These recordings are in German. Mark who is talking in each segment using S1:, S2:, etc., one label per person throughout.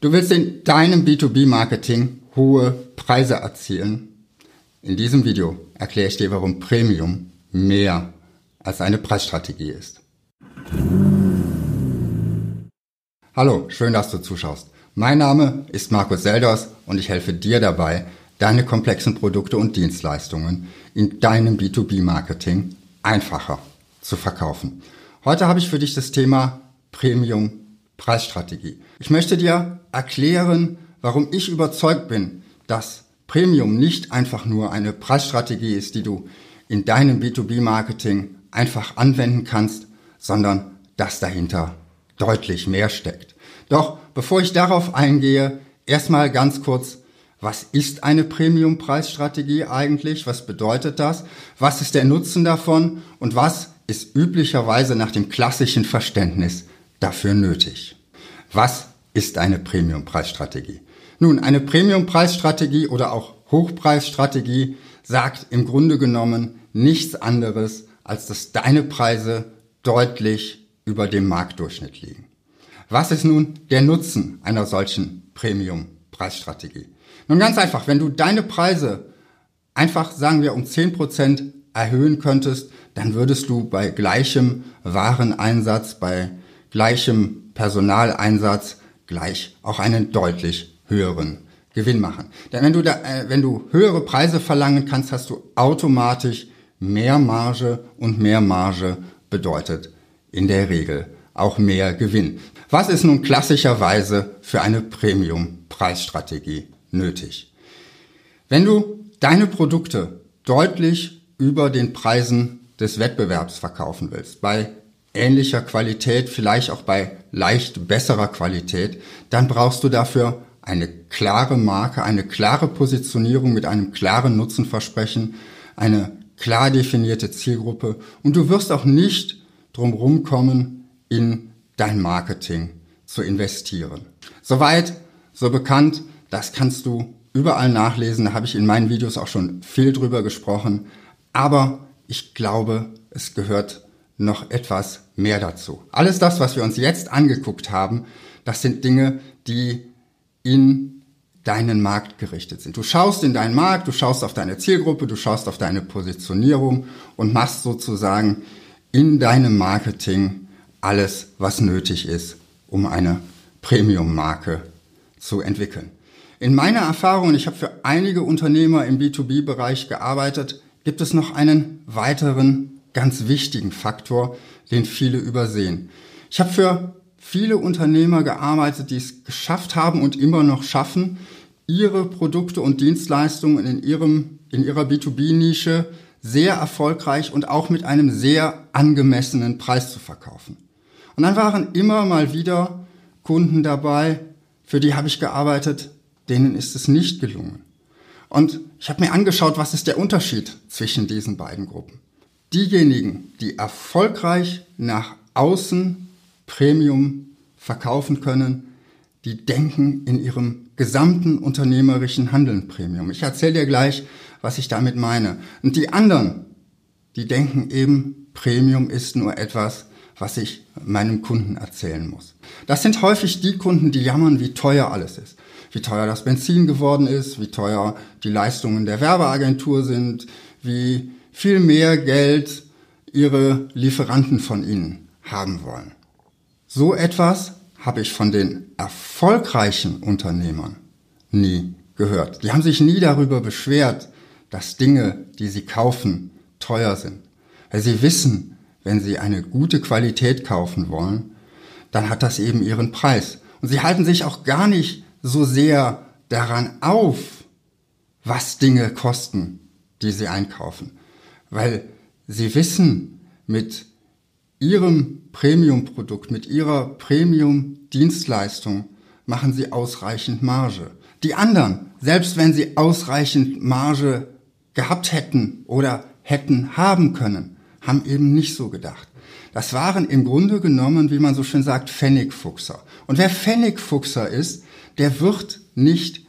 S1: Du willst in deinem B2B-Marketing hohe Preise erzielen. In diesem Video erkläre ich dir, warum Premium mehr als eine Preisstrategie ist. Hallo, schön, dass du zuschaust. Mein Name ist Markus Selders und ich helfe dir dabei, deine komplexen Produkte und Dienstleistungen in deinem B2B-Marketing einfacher zu verkaufen. Heute habe ich für dich das Thema Premium Preisstrategie. Ich möchte dir erklären, warum ich überzeugt bin, dass Premium nicht einfach nur eine Preisstrategie ist, die du in deinem B2B-Marketing einfach anwenden kannst, sondern dass dahinter deutlich mehr steckt. Doch bevor ich darauf eingehe, erstmal ganz kurz, was ist eine Premium-Preisstrategie eigentlich? Was bedeutet das? Was ist der Nutzen davon? Und was ist üblicherweise nach dem klassischen Verständnis dafür nötig. Was ist eine Premium-Preisstrategie? Nun, eine Premium-Preisstrategie oder auch Hochpreisstrategie sagt im Grunde genommen nichts anderes, als dass deine Preise deutlich über dem Marktdurchschnitt liegen. Was ist nun der Nutzen einer solchen Premium-Preisstrategie? Nun ganz einfach, wenn du deine Preise einfach, sagen wir, um 10% erhöhen könntest, dann würdest du bei gleichem Wareneinsatz, bei gleichem Personaleinsatz gleich auch einen deutlich höheren Gewinn machen. Denn wenn du, da, äh, wenn du höhere Preise verlangen kannst, hast du automatisch mehr Marge und mehr Marge bedeutet in der Regel auch mehr Gewinn. Was ist nun klassischerweise für eine Premium-Preisstrategie nötig? Wenn du deine Produkte deutlich über den Preisen des Wettbewerbs verkaufen willst, bei ähnlicher Qualität, vielleicht auch bei leicht besserer Qualität, dann brauchst du dafür eine klare Marke, eine klare Positionierung mit einem klaren Nutzenversprechen, eine klar definierte Zielgruppe und du wirst auch nicht drumherum kommen, in dein Marketing zu investieren. Soweit, so bekannt, das kannst du überall nachlesen, da habe ich in meinen Videos auch schon viel drüber gesprochen, aber ich glaube, es gehört noch etwas mehr dazu. Alles das, was wir uns jetzt angeguckt haben, das sind Dinge, die in deinen Markt gerichtet sind. Du schaust in deinen Markt, du schaust auf deine Zielgruppe, du schaust auf deine Positionierung und machst sozusagen in deinem Marketing alles, was nötig ist, um eine Premium-Marke zu entwickeln. In meiner Erfahrung, ich habe für einige Unternehmer im B2B-Bereich gearbeitet, gibt es noch einen weiteren ganz wichtigen Faktor, den viele übersehen. Ich habe für viele Unternehmer gearbeitet, die es geschafft haben und immer noch schaffen, ihre Produkte und Dienstleistungen in, ihrem, in ihrer B2B-Nische sehr erfolgreich und auch mit einem sehr angemessenen Preis zu verkaufen. Und dann waren immer mal wieder Kunden dabei, für die habe ich gearbeitet, denen ist es nicht gelungen. Und ich habe mir angeschaut, was ist der Unterschied zwischen diesen beiden Gruppen diejenigen, die erfolgreich nach außen Premium verkaufen können, die denken in ihrem gesamten unternehmerischen Handeln Premium. Ich erzähle dir gleich, was ich damit meine. Und die anderen, die denken eben, Premium ist nur etwas, was ich meinem Kunden erzählen muss. Das sind häufig die Kunden, die jammern, wie teuer alles ist. Wie teuer das Benzin geworden ist, wie teuer die Leistungen der Werbeagentur sind, wie viel mehr Geld ihre Lieferanten von ihnen haben wollen. So etwas habe ich von den erfolgreichen Unternehmern nie gehört. Die haben sich nie darüber beschwert, dass Dinge, die sie kaufen, teuer sind. Weil sie wissen, wenn sie eine gute Qualität kaufen wollen, dann hat das eben ihren Preis. Und sie halten sich auch gar nicht so sehr daran auf, was Dinge kosten, die sie einkaufen weil sie wissen, mit ihrem Premium-Produkt, mit ihrer Premium-Dienstleistung machen sie ausreichend Marge. Die anderen, selbst wenn sie ausreichend Marge gehabt hätten oder hätten haben können, haben eben nicht so gedacht. Das waren im Grunde genommen, wie man so schön sagt, Pfennigfuchser. Und wer Pfennigfuchser ist, der wird nicht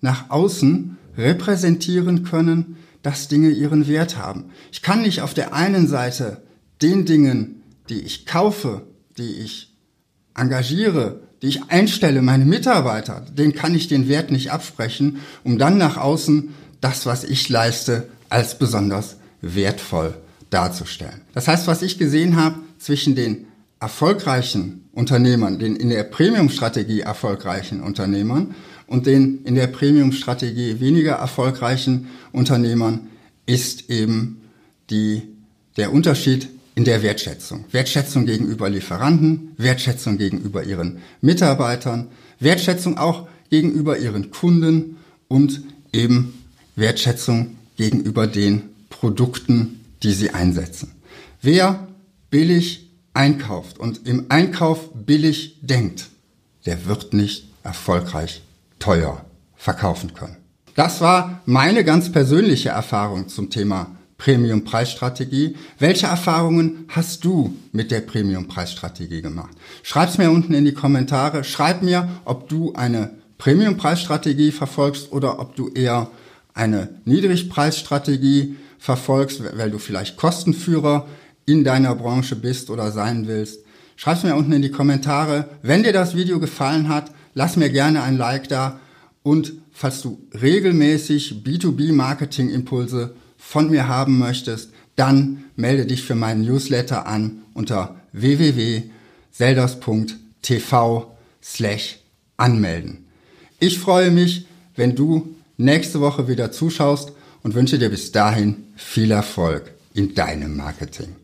S1: nach außen repräsentieren können, dass Dinge ihren Wert haben. Ich kann nicht auf der einen Seite den Dingen, die ich kaufe, die ich engagiere, die ich einstelle, meine Mitarbeiter, denen kann ich den Wert nicht absprechen, um dann nach außen das, was ich leiste, als besonders wertvoll darzustellen. Das heißt, was ich gesehen habe zwischen den erfolgreichen Unternehmern, den in der Premium-Strategie erfolgreichen Unternehmern und den in der Premium-Strategie weniger erfolgreichen Unternehmern, ist eben die, der Unterschied in der Wertschätzung. Wertschätzung gegenüber Lieferanten, Wertschätzung gegenüber ihren Mitarbeitern, Wertschätzung auch gegenüber ihren Kunden und eben Wertschätzung gegenüber den Produkten, die sie einsetzen. Wer billig einkauft und im Einkauf billig denkt, der wird nicht erfolgreich teuer verkaufen können. Das war meine ganz persönliche Erfahrung zum Thema Premium-Preisstrategie. Welche Erfahrungen hast du mit der Premium-Preisstrategie gemacht? Schreib's mir unten in die Kommentare. Schreib mir, ob du eine Premium-Preisstrategie verfolgst oder ob du eher eine Niedrigpreisstrategie verfolgst, weil du vielleicht Kostenführer in deiner Branche bist oder sein willst. Schreib's mir unten in die Kommentare. Wenn dir das Video gefallen hat, lass mir gerne ein Like da und falls du regelmäßig B2B-Marketing-Impulse von mir haben möchtest, dann melde dich für meinen Newsletter an unter www.selders.tv slash anmelden. Ich freue mich, wenn du nächste Woche wieder zuschaust und wünsche dir bis dahin viel Erfolg in deinem Marketing.